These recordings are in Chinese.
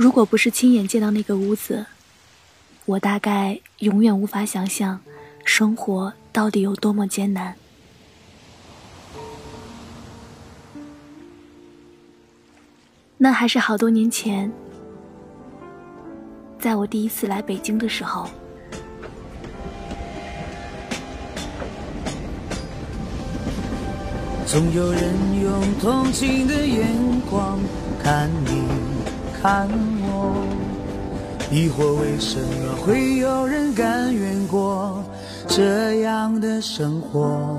如果不是亲眼见到那个屋子，我大概永远无法想象生活到底有多么艰难。那还是好多年前，在我第一次来北京的时候。总有人用同情的眼光看你看我，疑惑为什么会有人甘愿过这样的生活？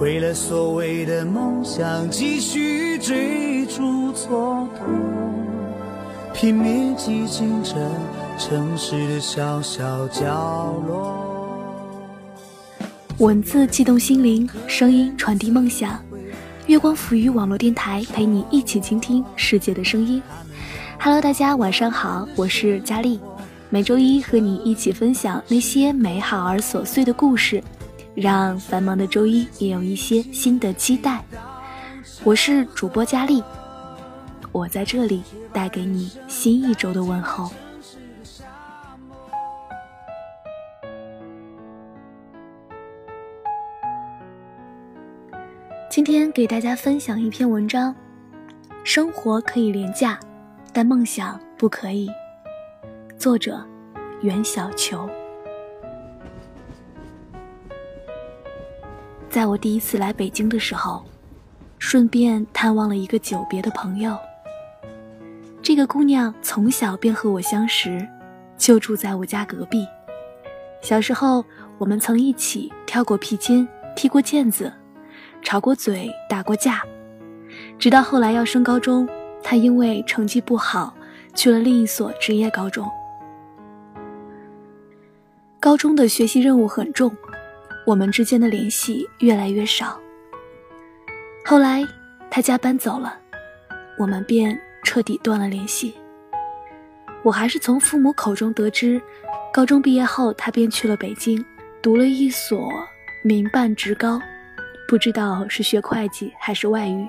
为了所谓的梦想，继续追逐蹉跎，拼命挤进这城市的小小角落。文字悸动心灵，声音传递梦想。月光抚育网络电台陪你一起倾听世界的声音。Hello，大家晚上好，我是佳丽。每周一和你一起分享那些美好而琐碎的故事，让繁忙的周一也有一些新的期待。我是主播佳丽，我在这里带给你新一周的问候。今天给大家分享一篇文章：生活可以廉价，但梦想不可以。作者：袁小球。在我第一次来北京的时候，顺便探望了一个久别的朋友。这个姑娘从小便和我相识，就住在我家隔壁。小时候，我们曾一起跳过皮筋，踢过毽子。吵过嘴，打过架，直到后来要升高中，他因为成绩不好，去了另一所职业高中。高中的学习任务很重，我们之间的联系越来越少。后来他家搬走了，我们便彻底断了联系。我还是从父母口中得知，高中毕业后他便去了北京，读了一所民办职高。不知道是学会计还是外语。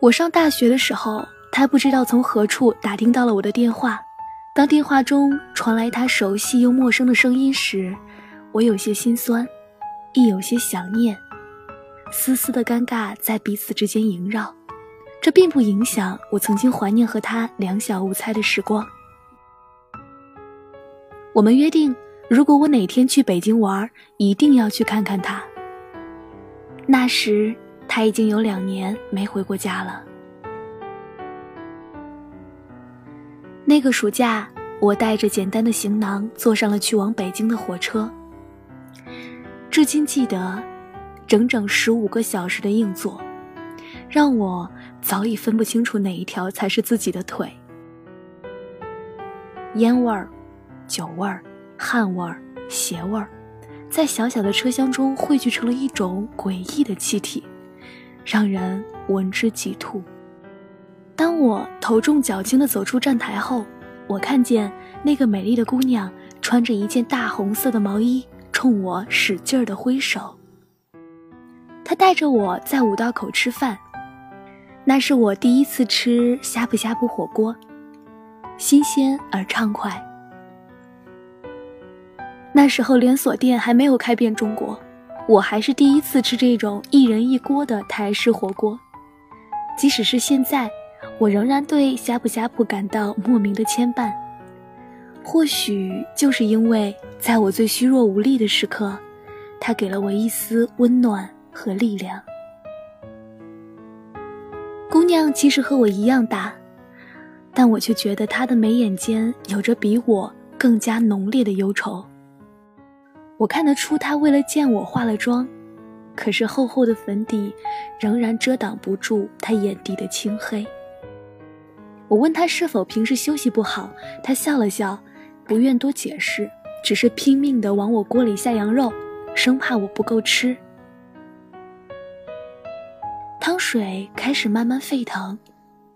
我上大学的时候，他不知道从何处打听到了我的电话。当电话中传来他熟悉又陌生的声音时，我有些心酸，亦有些想念，丝丝的尴尬在彼此之间萦绕。这并不影响我曾经怀念和他两小无猜的时光。我们约定。如果我哪天去北京玩，一定要去看看他。那时他已经有两年没回过家了。那个暑假，我带着简单的行囊，坐上了去往北京的火车。至今记得，整整十五个小时的硬座，让我早已分不清楚哪一条才是自己的腿。烟味儿，酒味儿。汗味儿、鞋味儿，在小小的车厢中汇聚成了一种诡异的气体，让人闻之即吐。当我头重脚轻地走出站台后，我看见那个美丽的姑娘穿着一件大红色的毛衣，冲我使劲儿地挥手。她带着我在五道口吃饭，那是我第一次吃呷哺呷哺火锅，新鲜而畅快。那时候连锁店还没有开遍中国，我还是第一次吃这种一人一锅的台式火锅。即使是现在，我仍然对呷哺呷哺感到莫名的牵绊。或许就是因为在我最虚弱无力的时刻，他给了我一丝温暖和力量。姑娘其实和我一样大，但我却觉得她的眉眼间有着比我更加浓烈的忧愁。我看得出他为了见我化了妆，可是厚厚的粉底仍然遮挡不住他眼底的青黑。我问他是否平时休息不好，他笑了笑，不愿多解释，只是拼命地往我锅里下羊肉，生怕我不够吃。汤水开始慢慢沸腾，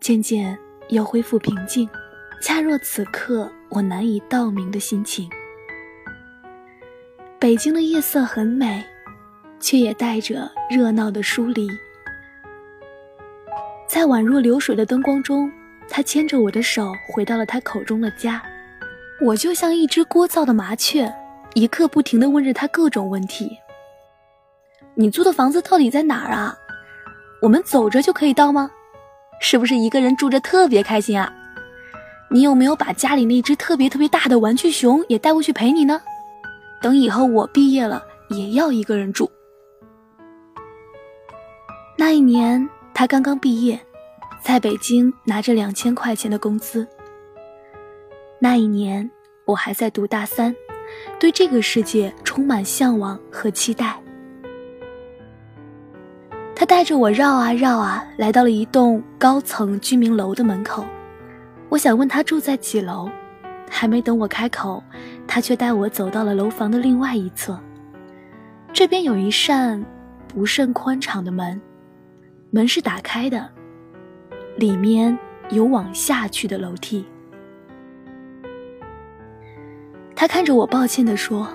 渐渐又恢复平静，恰若此刻我难以道明的心情。北京的夜色很美，却也带着热闹的疏离。在宛若流水的灯光中，他牵着我的手回到了他口中的家。我就像一只聒噪的麻雀，一刻不停地问着他各种问题。你租的房子到底在哪儿啊？我们走着就可以到吗？是不是一个人住着特别开心啊？你有没有把家里那只特别特别大的玩具熊也带过去陪你呢？等以后我毕业了，也要一个人住。那一年他刚刚毕业，在北京拿着两千块钱的工资。那一年我还在读大三，对这个世界充满向往和期待。他带着我绕啊绕啊，来到了一栋高层居民楼的门口。我想问他住在几楼，还没等我开口，他却带我走到了楼房的另外一侧。这边有一扇不甚宽敞的门，门是打开的，里面有往下去的楼梯。他看着我，抱歉地说：“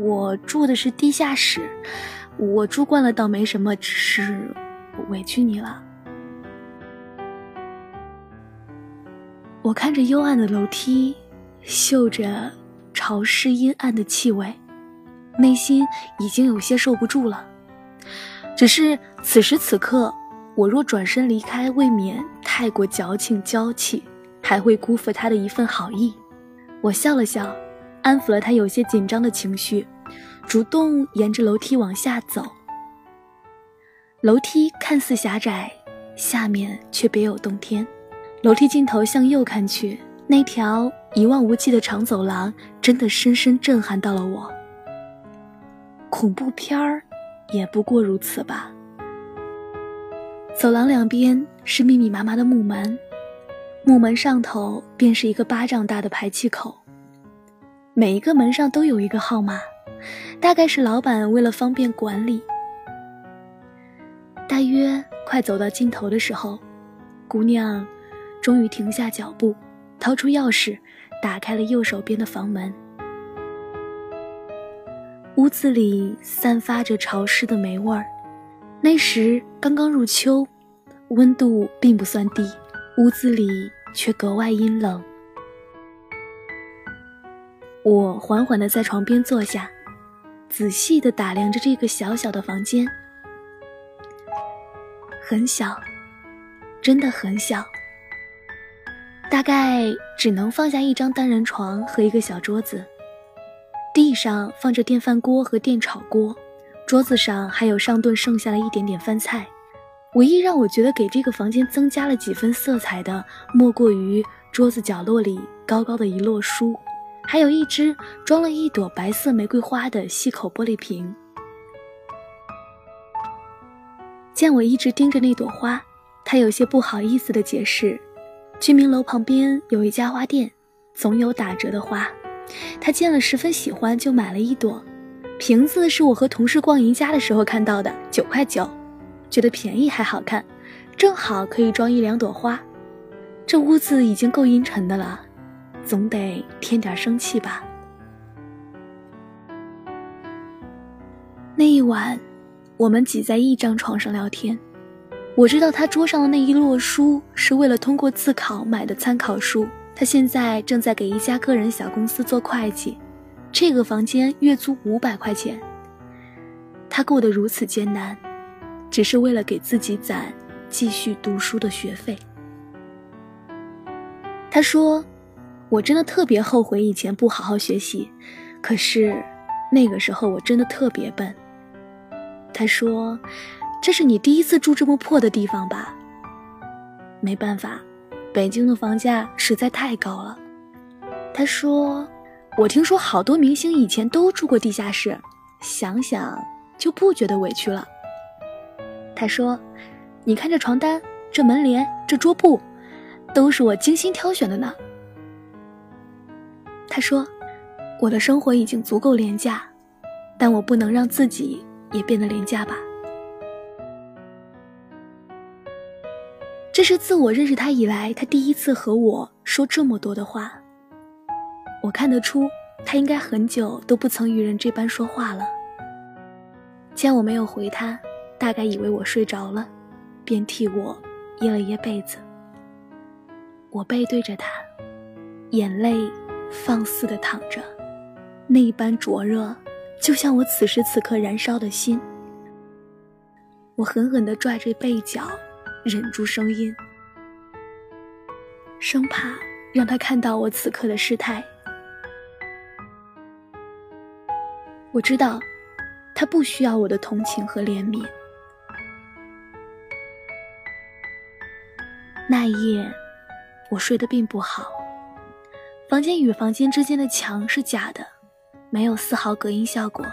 我住的是地下室。”我住惯了，倒没什么，只是委屈你了。我看着幽暗的楼梯，嗅着潮湿阴暗的气味，内心已经有些受不住了。只是此时此刻，我若转身离开，未免太过矫情娇气，还会辜负他的一份好意。我笑了笑，安抚了他有些紧张的情绪。主动沿着楼梯往下走，楼梯看似狭窄，下面却别有洞天。楼梯尽头向右看去，那条一望无际的长走廊真的深深震撼到了我。恐怖片儿也不过如此吧。走廊两边是密密麻麻的木门，木门上头便是一个巴掌大的排气口，每一个门上都有一个号码。大概是老板为了方便管理。大约快走到尽头的时候，姑娘终于停下脚步，掏出钥匙，打开了右手边的房门。屋子里散发着潮湿的霉味儿。那时刚刚入秋，温度并不算低，屋子里却格外阴冷。我缓缓地在床边坐下。仔细地打量着这个小小的房间，很小，真的很小，大概只能放下一张单人床和一个小桌子。地上放着电饭锅和电炒锅，桌子上还有上顿剩下的一点点饭菜。唯一让我觉得给这个房间增加了几分色彩的，莫过于桌子角落里高高的一摞书。还有一只装了一朵白色玫瑰花的细口玻璃瓶。见我一直盯着那朵花，他有些不好意思的解释：“居民楼旁边有一家花店，总有打折的花。他见了十分喜欢，就买了一朵。瓶子是我和同事逛宜家的时候看到的，九块九，觉得便宜还好看，正好可以装一两朵花。这屋子已经够阴沉的了。”总得添点生气吧。那一晚，我们挤在一张床上聊天。我知道他桌上的那一摞书是为了通过自考买的参考书。他现在正在给一家个人小公司做会计，这个房间月租五百块钱。他过得如此艰难，只是为了给自己攒继续读书的学费。他说。我真的特别后悔以前不好好学习，可是那个时候我真的特别笨。他说：“这是你第一次住这么破的地方吧？”没办法，北京的房价实在太高了。他说：“我听说好多明星以前都住过地下室，想想就不觉得委屈了。”他说：“你看这床单、这门帘、这桌布，都是我精心挑选的呢。”他说：“我的生活已经足够廉价，但我不能让自己也变得廉价吧。”这是自我认识他以来，他第一次和我说这么多的话。我看得出，他应该很久都不曾与人这般说话了。见我没有回他，大概以为我睡着了，便替我掖了掖被子。我背对着他，眼泪放肆的淌着，那般灼热，就像我此时此刻燃烧的心。我狠狠地拽着被角，忍住声音，生怕让他看到我此刻的失态。我知道，他不需要我的同情和怜悯。那一夜，我睡得并不好。房间与房间之间的墙是假的，没有丝毫隔音效果。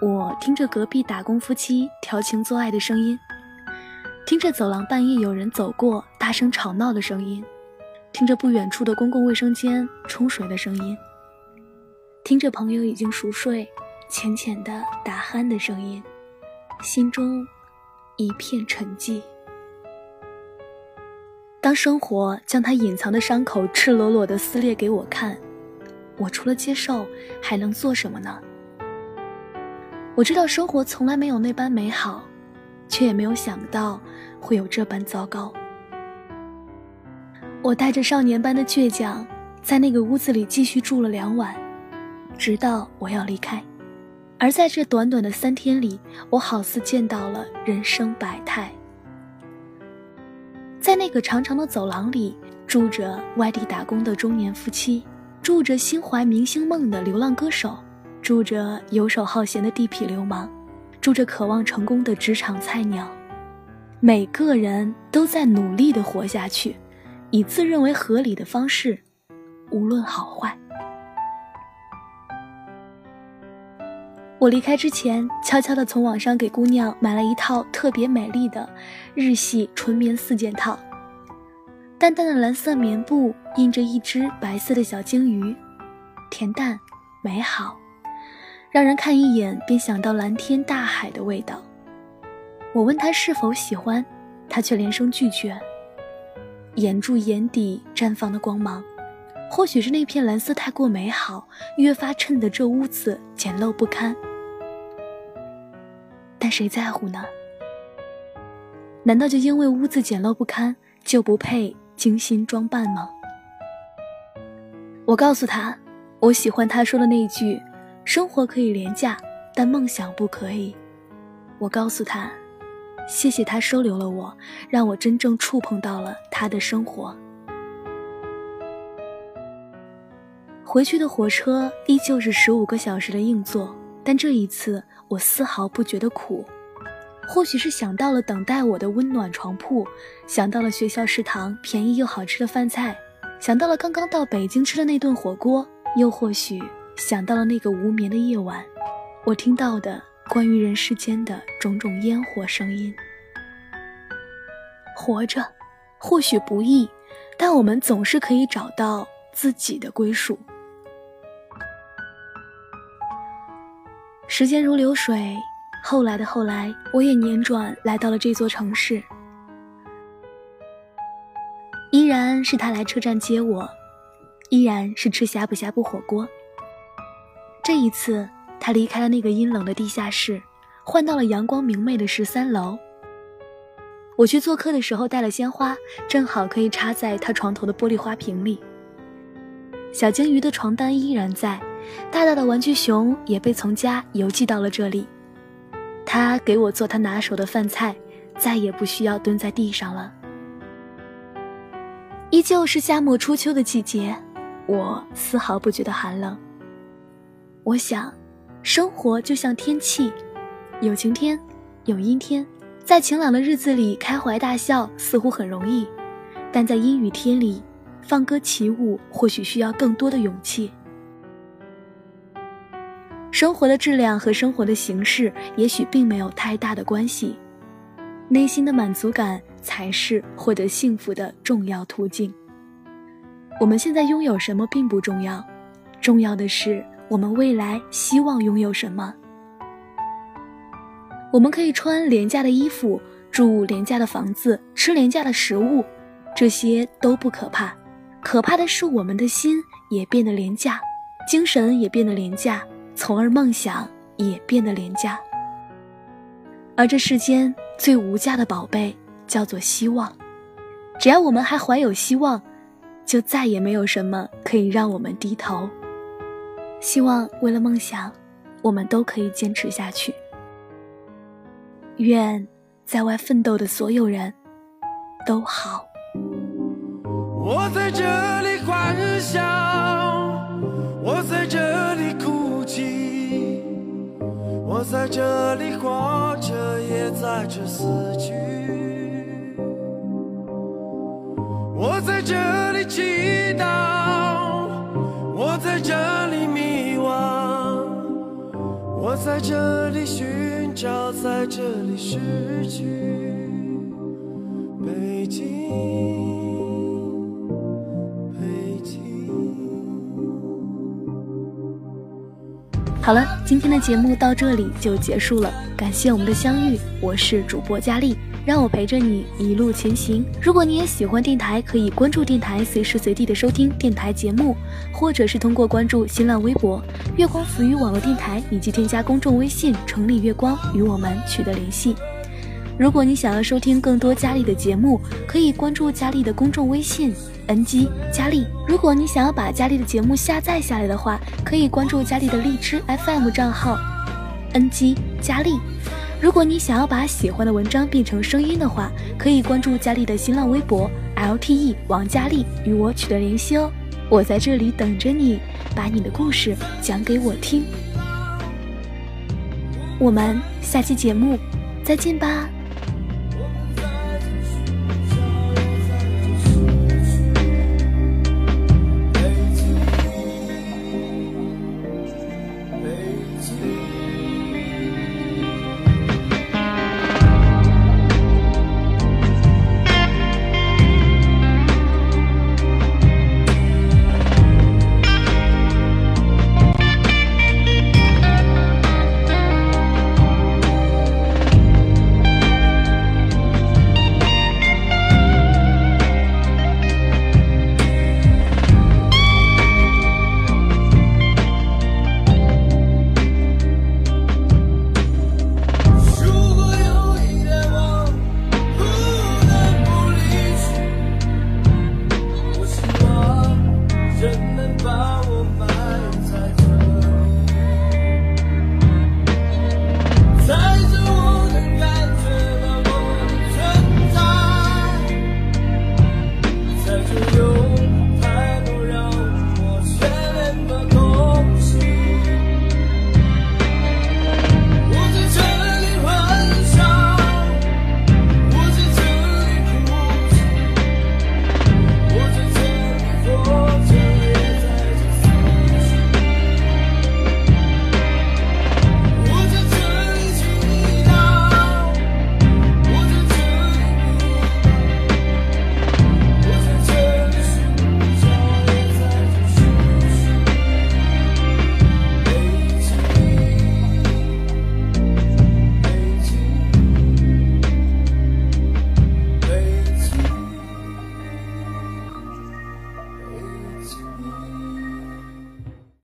我听着隔壁打工夫妻调情做爱的声音，听着走廊半夜有人走过大声吵闹的声音，听着不远处的公共卫生间冲水的声音。听着朋友已经熟睡、浅浅的打鼾的声音，心中一片沉寂。当生活将他隐藏的伤口赤裸裸地撕裂给我看，我除了接受还能做什么呢？我知道生活从来没有那般美好，却也没有想到会有这般糟糕。我带着少年般的倔强，在那个屋子里继续住了两晚。直到我要离开，而在这短短的三天里，我好似见到了人生百态。在那个长长的走廊里，住着外地打工的中年夫妻，住着心怀明星梦的流浪歌手，住着游手好闲的地痞流氓，住着渴望成功的职场菜鸟。每个人都在努力的活下去，以自认为合理的方式，无论好坏。我离开之前，悄悄地从网上给姑娘买了一套特别美丽的日系纯棉四件套。淡淡的蓝色棉布印着一只白色的小鲸鱼，恬淡美好，让人看一眼便想到蓝天大海的味道。我问他是否喜欢，他却连声拒绝。掩住眼底绽放的光芒，或许是那片蓝色太过美好，越发衬得这屋子简陋不堪。但谁在乎呢？难道就因为屋子简陋不堪就不配精心装扮吗？我告诉他，我喜欢他说的那句：“生活可以廉价，但梦想不可以。”我告诉他，谢谢他收留了我，让我真正触碰到了他的生活。回去的火车依旧是十五个小时的硬座，但这一次。我丝毫不觉得苦，或许是想到了等待我的温暖床铺，想到了学校食堂便宜又好吃的饭菜，想到了刚刚到北京吃的那顿火锅，又或许想到了那个无眠的夜晚，我听到的关于人世间的种种烟火声音。活着，或许不易，但我们总是可以找到自己的归属。时间如流水，后来的后来，我也辗转来到了这座城市。依然是他来车站接我，依然是吃呷哺呷哺火锅。这一次，他离开了那个阴冷的地下室，换到了阳光明媚的十三楼。我去做客的时候带了鲜花，正好可以插在他床头的玻璃花瓶里。小鲸鱼的床单依然在。大大的玩具熊也被从家邮寄到了这里，他给我做他拿手的饭菜，再也不需要蹲在地上了。依旧是夏末初秋的季节，我丝毫不觉得寒冷。我想，生活就像天气，有晴天，有阴天，在晴朗的日子里开怀大笑似乎很容易，但在阴雨天里放歌起舞或许需要更多的勇气。生活的质量和生活的形式也许并没有太大的关系，内心的满足感才是获得幸福的重要途径。我们现在拥有什么并不重要，重要的是我们未来希望拥有什么。我们可以穿廉价的衣服，住廉价的房子，吃廉价的食物，这些都不可怕，可怕的是我们的心也变得廉价，精神也变得廉价。从而梦想也变得廉价，而这世间最无价的宝贝叫做希望。只要我们还怀有希望，就再也没有什么可以让我们低头。希望为了梦想，我们都可以坚持下去。愿在外奋斗的所有人都好。我在这里欢笑，我在这里哭泣，我在这里活着，也在这死去。我在这里祈祷，我在这，我在这里寻找，在这里失去。北京。好了，今天的节目到这里就结束了，感谢我们的相遇，我是主播佳丽，让我陪着你一路前行。如果你也喜欢电台，可以关注电台，随时随地的收听电台节目，或者是通过关注新浪微博“月光浮语网络电台”以及添加公众微信“城里月光”与我们取得联系。如果你想要收听更多佳丽的节目，可以关注佳丽的公众微信。NG 佳丽，如果你想要把佳丽的节目下载下来的话，可以关注佳丽的荔枝 FM 账号 NG 佳丽。如果你想要把喜欢的文章变成声音的话，可以关注佳丽的新浪微博 LTE 王佳丽，与我取得联系哦。我在这里等着你，把你的故事讲给我听。我们下期节目再见吧。